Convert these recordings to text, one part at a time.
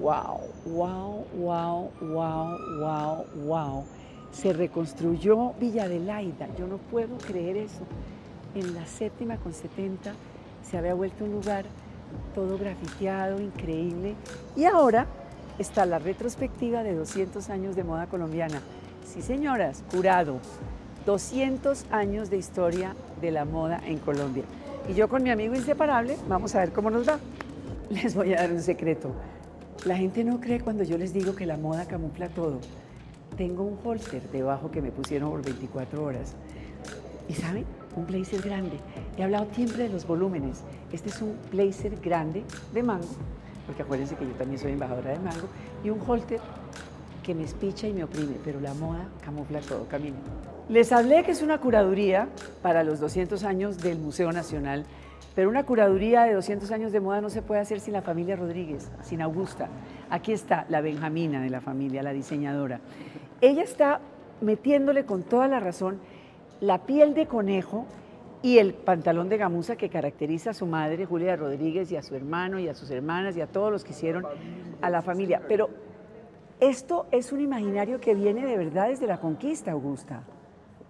wow, wow, wow, wow, wow, wow. Se reconstruyó Villa Adelaida. Yo no puedo creer eso. En la séptima con 70 se había vuelto un lugar todo grafiteado, increíble. Y ahora está la retrospectiva de 200 años de moda colombiana. Sí, señoras, curado. 200 años de historia de la moda en Colombia. Y yo con mi amigo inseparable, vamos a ver cómo nos va. Les voy a dar un secreto. La gente no cree cuando yo les digo que la moda camufla todo. Tengo un holster debajo que me pusieron por 24 horas. ¿Y saben? Un blazer grande. He hablado siempre de los volúmenes. Este es un blazer grande de mango, porque acuérdense que yo también soy embajadora de mango, y un holster que me espicha y me oprime, pero la moda camufla todo, camino. Les hablé que es una curaduría para los 200 años del Museo Nacional, pero una curaduría de 200 años de moda no se puede hacer sin la familia Rodríguez, sin Augusta. Aquí está la Benjamina de la familia, la diseñadora. Ella está metiéndole con toda la razón la piel de conejo y el pantalón de gamuza que caracteriza a su madre, Julia Rodríguez, y a su hermano, y a sus hermanas, y a todos los que hicieron a la familia. Pero esto es un imaginario que viene de verdad desde la conquista, Augusta.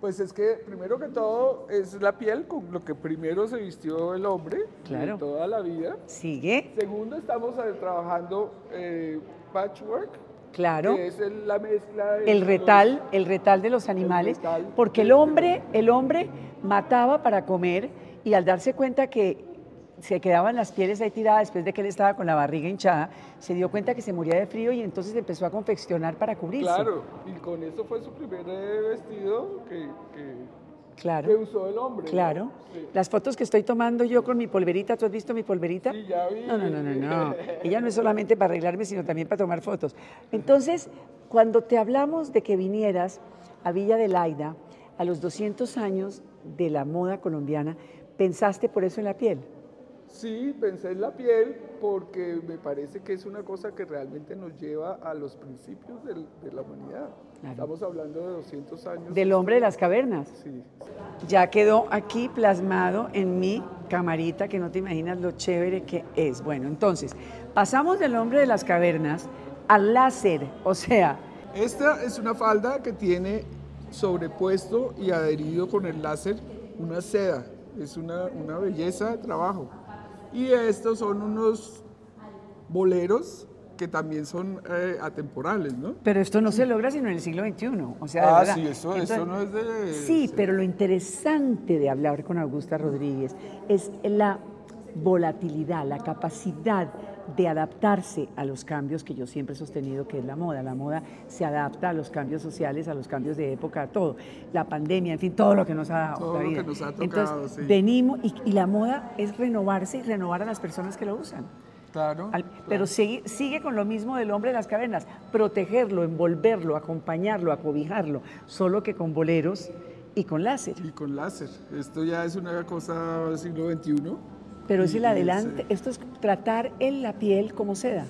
Pues es que primero que todo es la piel con lo que primero se vistió el hombre claro. toda la vida. Sigue. Segundo, estamos trabajando eh, patchwork, Claro. Que es el, la mezcla de el retal, el retal de los animales, porque el hombre, el hombre mataba para comer y al darse cuenta que se quedaban las pieles ahí tiradas después de que él estaba con la barriga hinchada, se dio cuenta que se moría de frío y entonces empezó a confeccionar para cubrirse. Claro, y con eso fue su primer eh, vestido que, claro, que usó el hombre. Claro. Las fotos que estoy tomando yo con mi polverita, ¿tú has visto mi polverita? Sí, ya vi. No, no, no, no, no. Ella no es solamente para arreglarme, sino también para tomar fotos. Entonces, cuando te hablamos de que vinieras a Villa de Laida a los 200 años de la moda colombiana, ¿pensaste por eso en la piel? Sí, pensé en la piel porque me parece que es una cosa que realmente nos lleva a los principios de la humanidad. Estamos hablando de 200 años. Del hombre de las cavernas. Sí. Ya quedó aquí plasmado en mi camarita, que no te imaginas lo chévere que es. Bueno, entonces, pasamos del hombre de las cavernas al láser, o sea... Esta es una falda que tiene sobrepuesto y adherido con el láser una seda. Es una, una belleza de trabajo. Y estos son unos boleros que también son eh, atemporales, ¿no? Pero esto no se logra sino en el siglo XXI. O sea, ah, sí, eso, no es de... Sí, pero lo interesante de hablar con Augusta Rodríguez es la volatilidad, la capacidad de adaptarse a los cambios que yo siempre he sostenido que es la moda. La moda se adapta a los cambios sociales, a los cambios de época, a todo. La pandemia, en fin, todo lo que nos ha dado. Todo lo que nos ha tocado, Entonces, venimos, y la moda es renovarse y renovar a las personas que lo usan. Claro, Pero sigue, sigue, con lo mismo del hombre de las cavernas, protegerlo, envolverlo, acompañarlo, acobijarlo, solo que con boleros y con láser. Y con láser. Esto ya es una cosa del siglo XXI. Pero es el adelante, esto es tratar en la piel como seda.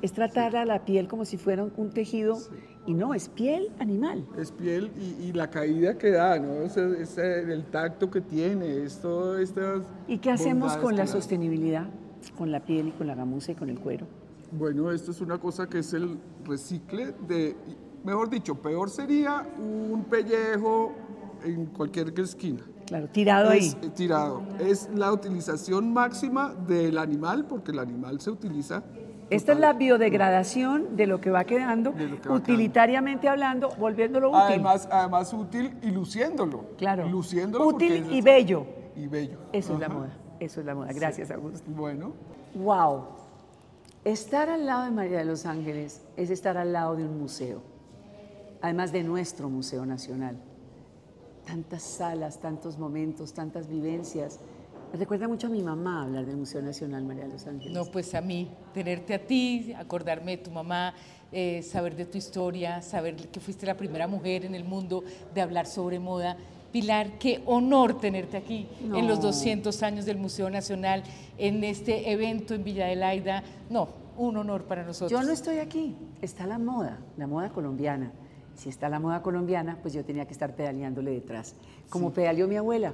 es tratar a la piel como si fuera un tejido y no, es piel animal. Es piel y, la caída que da, ¿no? Es, el tacto que tiene, es todo estas... ¿Y qué hacemos con la sostenibilidad? con la piel y con la gamuza y con el cuero? Bueno, esto es una cosa que es el recicle de, mejor dicho, peor sería un pellejo en cualquier esquina. Claro, tirado es, ahí. Tirado. Es la utilización máxima del animal, porque el animal se utiliza. Esta es la biodegradación de lo que va quedando, utilitariamente hablando, volviéndolo útil. Además, además útil y luciéndolo. Claro. Luciéndolo. Útil y bello. Y bello. Eso es la moda. Eso es la moda. Gracias, Augusto. Bueno. Wow. Estar al lado de María de los Ángeles es estar al lado de un museo, además de nuestro Museo Nacional. Tantas salas, tantos momentos, tantas vivencias. Me recuerda mucho a mi mamá hablar del Museo Nacional María de los Ángeles. No, pues a mí, tenerte a ti, acordarme de tu mamá, eh, saber de tu historia, saber que fuiste la primera mujer en el mundo de hablar sobre moda Pilar, qué honor tenerte aquí en los 200 años del Museo Nacional, en este evento en Villa de Laida. No, un honor para nosotros. Yo no estoy aquí, está la moda, la moda colombiana. Si está la moda colombiana, pues yo tenía que estar pedaleándole detrás. Como pedaleó mi abuela,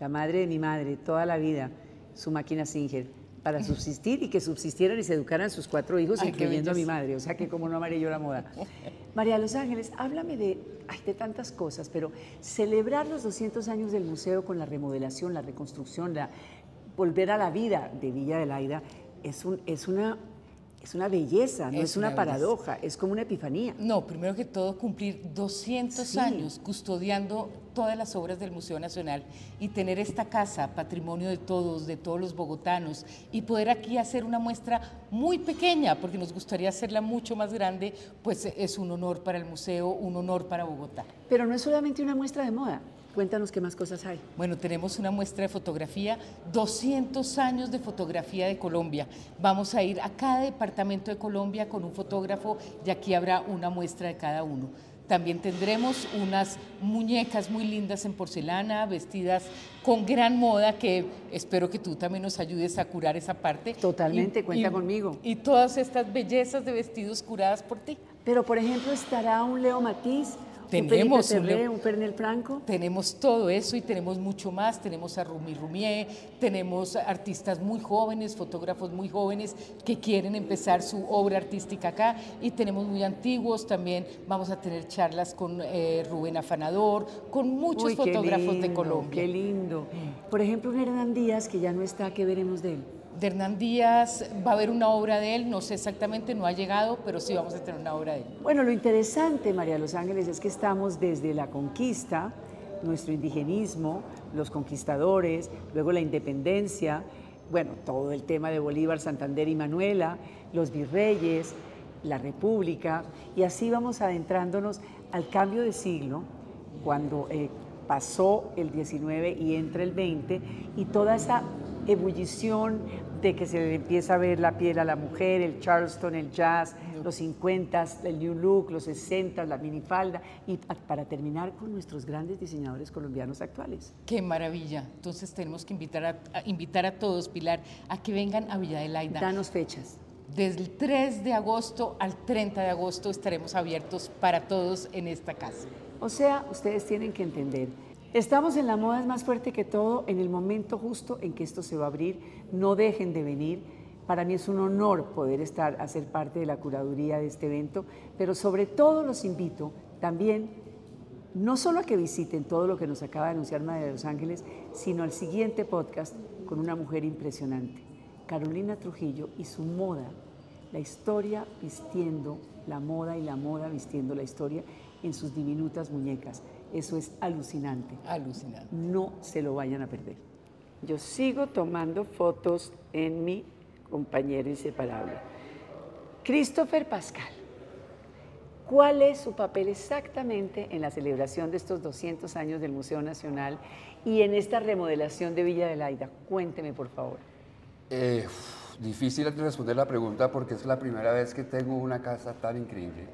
la madre de mi madre, toda la vida, su máquina Singer. para subsistir y que subsistieran y se educaran sus cuatro hijos, Ay, incluyendo a mi madre. O sea que como no amaré yo la moda. María Los Ángeles, háblame de, ay, de tantas cosas, pero celebrar los 200 años del museo con la remodelación, la reconstrucción, la, volver a la vida de Villa de Laida, es, un, es, una, es una belleza, no es, Es una, paradoja, es como una epifanía. No, primero que todo cumplir 200 Sí. años custodiando todas las obras del Museo Nacional y tener esta casa, patrimonio de todos, de todos los bogotanos, y poder aquí hacer una muestra muy pequeña, porque nos gustaría hacerla mucho más grande, pues es un honor para el museo, un honor para Bogotá. Pero no es solamente una muestra de moda. Cuéntanos qué más cosas hay. Bueno, tenemos una muestra de fotografía, 200 años de fotografía de Colombia. Vamos a ir a cada departamento de Colombia con un fotógrafo y aquí habrá una muestra de cada uno. También tendremos unas muñecas muy lindas en porcelana, vestidas con gran moda, que espero que tú también nos ayudes a curar esa parte. Totalmente, cuenta conmigo. Y todas estas bellezas de vestidos curadas por ti. Pero, por ejemplo, estará un Leo Matiz, Tenemos un Leo- un Fernel Franco. Tenemos todo eso y tenemos mucho más. Tenemos a Rumi Rumier, tenemos artistas muy jóvenes, fotógrafos muy jóvenes que quieren empezar su obra artística acá y tenemos muy antiguos también. Vamos a tener charlas con eh, Rubén Afanador, con muchos Uy, fotógrafos de Colombia. Qué lindo. Por ejemplo, un Hernán Díaz, que ya no está, ¿qué veremos de él? De Hernán Díaz va a haber una obra de él, no sé exactamente, no ha llegado, pero sí vamos a tener una obra de él. Bueno, lo interesante, María Los Ángeles, es que estamos desde la conquista, nuestro indigenismo, los conquistadores, luego la independencia, bueno, todo el tema de Bolívar, Santander y Manuela, los virreyes, la república, y así vamos adentrándonos al cambio de siglo, cuando eh, pasó el 19 y entra el 20, y toda esa ebullición de que se le empieza a ver la piel a la mujer, el charleston, el jazz, los 50, el new look, los 60, la minifalda, y pa- para terminar con nuestros grandes diseñadores colombianos actuales. Qué maravilla. Entonces tenemos que invitar a, a- invitar a todos, Pilar, a que vengan a Villa de Laida. Danos fechas. Desde el 3 de agosto al 30 de agosto estaremos abiertos para todos en esta casa. O sea, ustedes tienen que entender, estamos en la moda es más fuerte que todo, en el momento justo en que esto se va a abrir, no dejen de venir. Para mí es un honor poder estar, hacer parte de la curaduría de este evento, pero sobre todo los invito también, no solo a que visiten todo lo que nos acaba de anunciar María de los Ángeles, sino al siguiente podcast con una mujer impresionante, Carolina Trujillo y su moda, la historia vistiendo la moda y la moda vistiendo la historia en sus diminutas muñecas. Eso es alucinante. Alucinante. No se lo vayan a perder. Yo sigo tomando fotos en mi compañero inseparable. Christopher Pascal. ¿Cuál es su papel exactamente en la celebración de estos 200 años del Museo Nacional y en esta remodelación de Villa de Laida? Cuénteme, por favor. Eh, difícil de responder la pregunta porque es la primera vez que tengo una casa tan increíble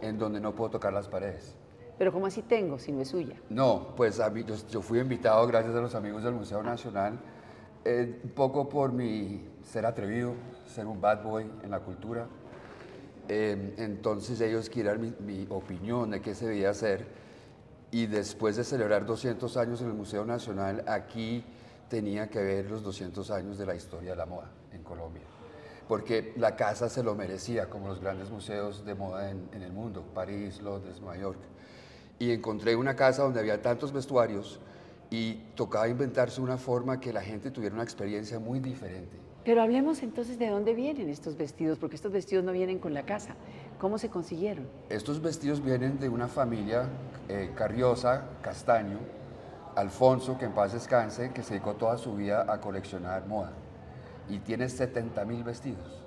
en donde no puedo tocar las paredes. Pero ¿cómo así tengo si no es suya? No, pues a mí- yo, fui invitado gracias a los amigos del Museo Nacional, eh, un poco por mi ser atrevido, ser un bad boy en la cultura. Eh, entonces ellos querían mi, mi opinión de qué se debía hacer y después de celebrar 200 años en el Museo Nacional, aquí tenía que ver los 200 años de la historia de la moda en Colombia. Porque la casa se lo merecía, como los grandes museos de moda en, en el mundo, París, Londres, Nueva York. Y encontré una casa donde había tantos vestuarios y tocaba inventarse una forma que la gente tuviera una experiencia muy diferente. Pero hablemos entonces de dónde vienen estos vestidos, porque estos vestidos no vienen con la casa. ¿Cómo se consiguieron? Estos vestidos vienen de una familia eh, Carriosa, Castaño, Alfonso, que en paz descanse, que se dedicó toda su vida a coleccionar moda. Y tiene 70 mil vestidos.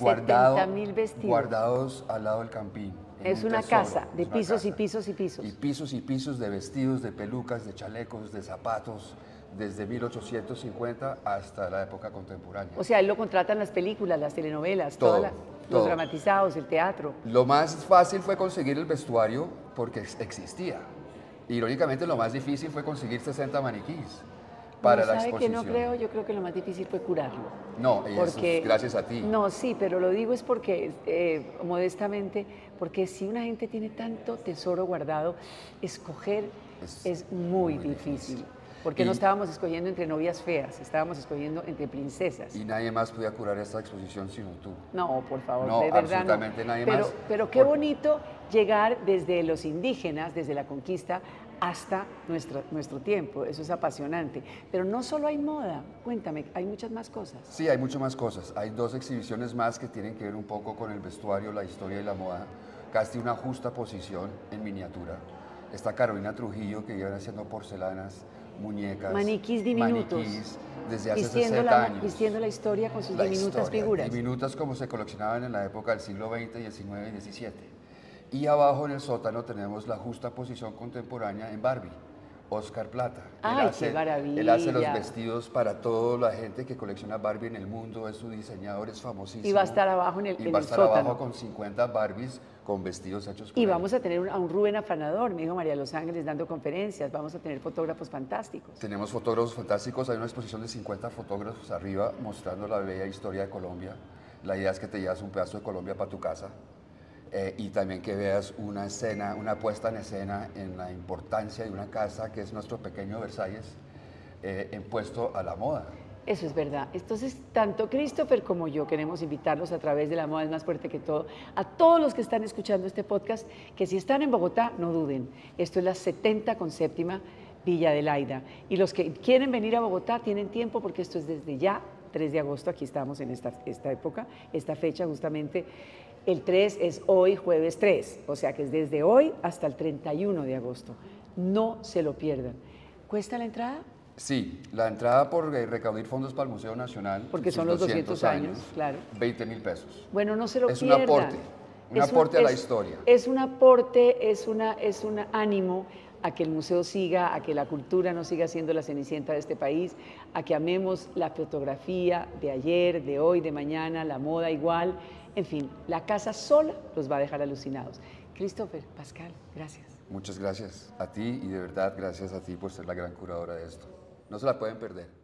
70.000 vestidos. Guardados al lado del campín. Es un una tesoro, casa de pisos y pisos y pisos. Y pisos y pisos de vestidos, de pelucas, de chalecos, de zapatos, desde 1850 hasta la época contemporánea. O sea, él lo contratan las películas, las telenovelas, Todo, todas las- los dramatizados, el teatro. Lo más fácil fue conseguir el vestuario porque ex- existía. Irónicamente, lo más difícil fue conseguir 60 maniquís para No, la ¿Sabe que exposición. no creo? Yo creo que lo más difícil fue curarlo. No, y eso es gracias a ti. No, sí, pero lo digo es porque, eh, modestamente, porque si una gente tiene tanto tesoro guardado, escoger es, Es muy, muy difícil. Porque no estábamos escogiendo entre novias feas, estábamos escogiendo entre princesas. Y nadie más podía curar esta exposición sino tú. No, por favor, No, de verdad no. absolutamente nadie pero, más. Pero qué bonito llegar desde los indígenas, desde la conquista, hasta nuestro, nuestro tiempo. Eso es apasionante. Pero no solo hay moda, cuéntame, hay muchas más cosas. Sí, hay mucho más cosas. Hay dos exhibiciones más que tienen que ver un poco con el vestuario, la historia y la moda. Casi una justa posición en miniatura. Está Carolina Trujillo, que lleva haciendo porcelanas, muñecas. Maniquís diminutos. maniquís desde hace Vistiendo 60 la, años. vistiendo la historia con sus La diminutas historia, figuras. Diminutas como se coleccionaban en la época del siglo XX y el XIX y XVII. Y abajo en el sótano tenemos la justa posición contemporánea en Barbie. Oscar Plata. ¡Ay, hace, qué maravilla! Él hace los vestidos para toda la gente que colecciona Barbie en el mundo, es su diseñador, es famosísimo. Y va a estar abajo en el- Y en va a el estar sótano. abajo con 50 Barbies con vestidos hechos por Y él. vamos a tener un- a un Rubén afanador, me dijo María Los Ángeles, dando conferencias. Vamos a tener fotógrafos fantásticos. Tenemos fotógrafos fantásticos, hay una exposición de 50 fotógrafos arriba mostrando la bella historia de Colombia. La idea es que te llevas un pedazo de Colombia para tu casa eh, y también que veas una escena, una puesta en escena en la importancia de una casa que es nuestro pequeño Versalles, eh, en a la moda. Eso es verdad. Entonces, tanto Christopher como yo queremos invitarlos a través de La Moda es más fuerte que todo, a todos los que están escuchando este podcast, que si están en Bogotá, no duden. Esto es la 70 con séptima Villa de Laida. Y los que quieren venir a Bogotá tienen tiempo porque esto es desde ya, 3 de agosto, aquí estamos en esta, esta época, esta fecha justamente. El 3 es hoy, jueves 3, o sea que es desde hoy hasta el 31 de agosto. No se lo pierdan. ¿Cuesta la entrada? Sí, la entrada por eh, recaudar fondos para el Museo Nacional. Porque son los 200 años, claro. 20 mil pesos. Bueno, no se lo Es un pierdan. aporte, un Es aporte a la es- historia. Es un aporte, es, una, es un ánimo a que el museo siga, a que la cultura no siga siendo la cenicienta de este país, a que amemos la fotografía de ayer, de hoy, de mañana, la moda igual. En fin, la casa sola los va a dejar alucinados. Christopher, Pascal, gracias. Muchas gracias a ti y de verdad gracias a ti por ser la gran curadora de esto. No se la pueden perder.